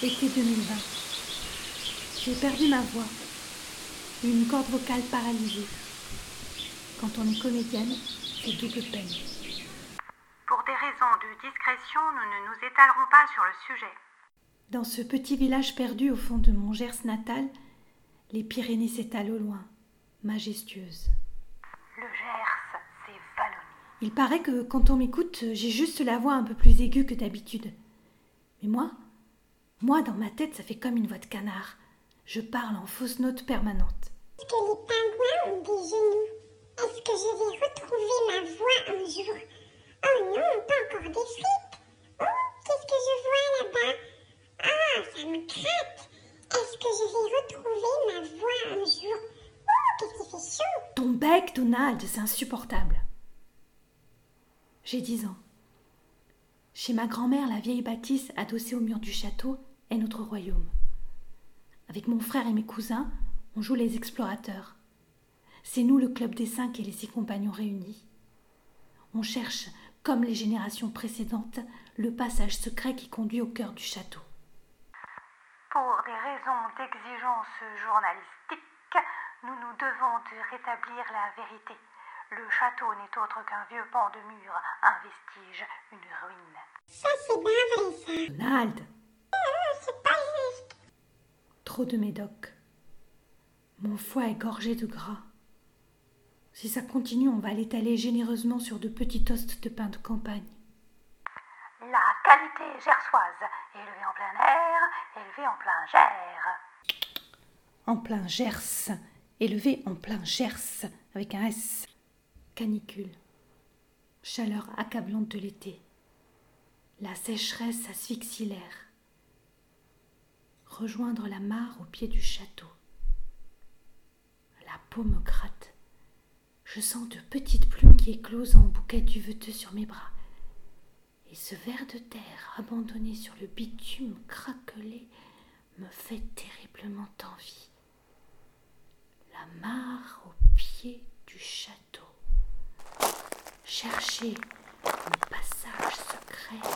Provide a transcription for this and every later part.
Été 2020. J'ai perdu ma voix. Une corde vocale paralysée. Quand on est comédienne, c'est double peine. Pour des raisons de discrétion, nous ne nous étalerons pas sur le sujet. Dans ce petit village perdu au fond de mon Gers natal, les Pyrénées s'étalent au loin, majestueuses. Le Gers, c'est vallonné. Il paraît que quand on m'écoute, j'ai juste la voix un peu plus aiguë que d'habitude. Mais moi, moi, dans ma tête, ça fait comme une voix de canard. Je parle en fausse note permanente. Est-ce que les pingouins ont des genoux Est-ce que je vais retrouver ma voix un jour? Oh non, pas encore des frites Oh, qu'est-ce que je vois là-bas? Ah, ça me craque Est-ce que je vais retrouver ma voix un jour? Oh, qu'est-ce qui fait chaud Ton bec, Donald, c'est insupportable. J'ai dix ans. Chez ma grand-mère, la vieille bâtisse adossée au mur du château est notre royaume. Avec mon frère et mes cousins, on joue les explorateurs. C'est nous le club des cinq et les six compagnons réunis. On cherche, comme les générations précédentes, le passage secret qui conduit au cœur du château. Pour des raisons d'exigence journalistique, nous nous devons de rétablir la vérité. Le château n'est autre qu'un vieux pan de mur, un vestige, une ruine. Ça, c'est bien vrai, ça Donald Oh, c'est pas juste Trop de médoc. Mon foie est gorgé de gras. Si ça continue, on va l'étaler généreusement sur de petits toasts de pain de campagne. La qualité gersoise, élevée en plein air, élevée en plein gers. En plein Gers, élevé en plein Gers, avec un S. Canicule. Chaleur accablante de l'été. La sécheresse asphyxie l'air. Rejoindre la mare au pied du château. La peau me gratte. Je sens de petites plumes qui éclosent en bouquets duveteux sur mes bras. Et ce ver de terre abandonné sur le bitume craquelé me fait terriblement envie. La mare au pied du château. Chercher un passage secret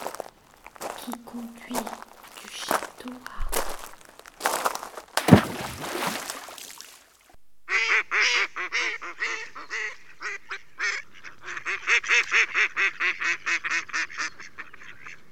qui conduit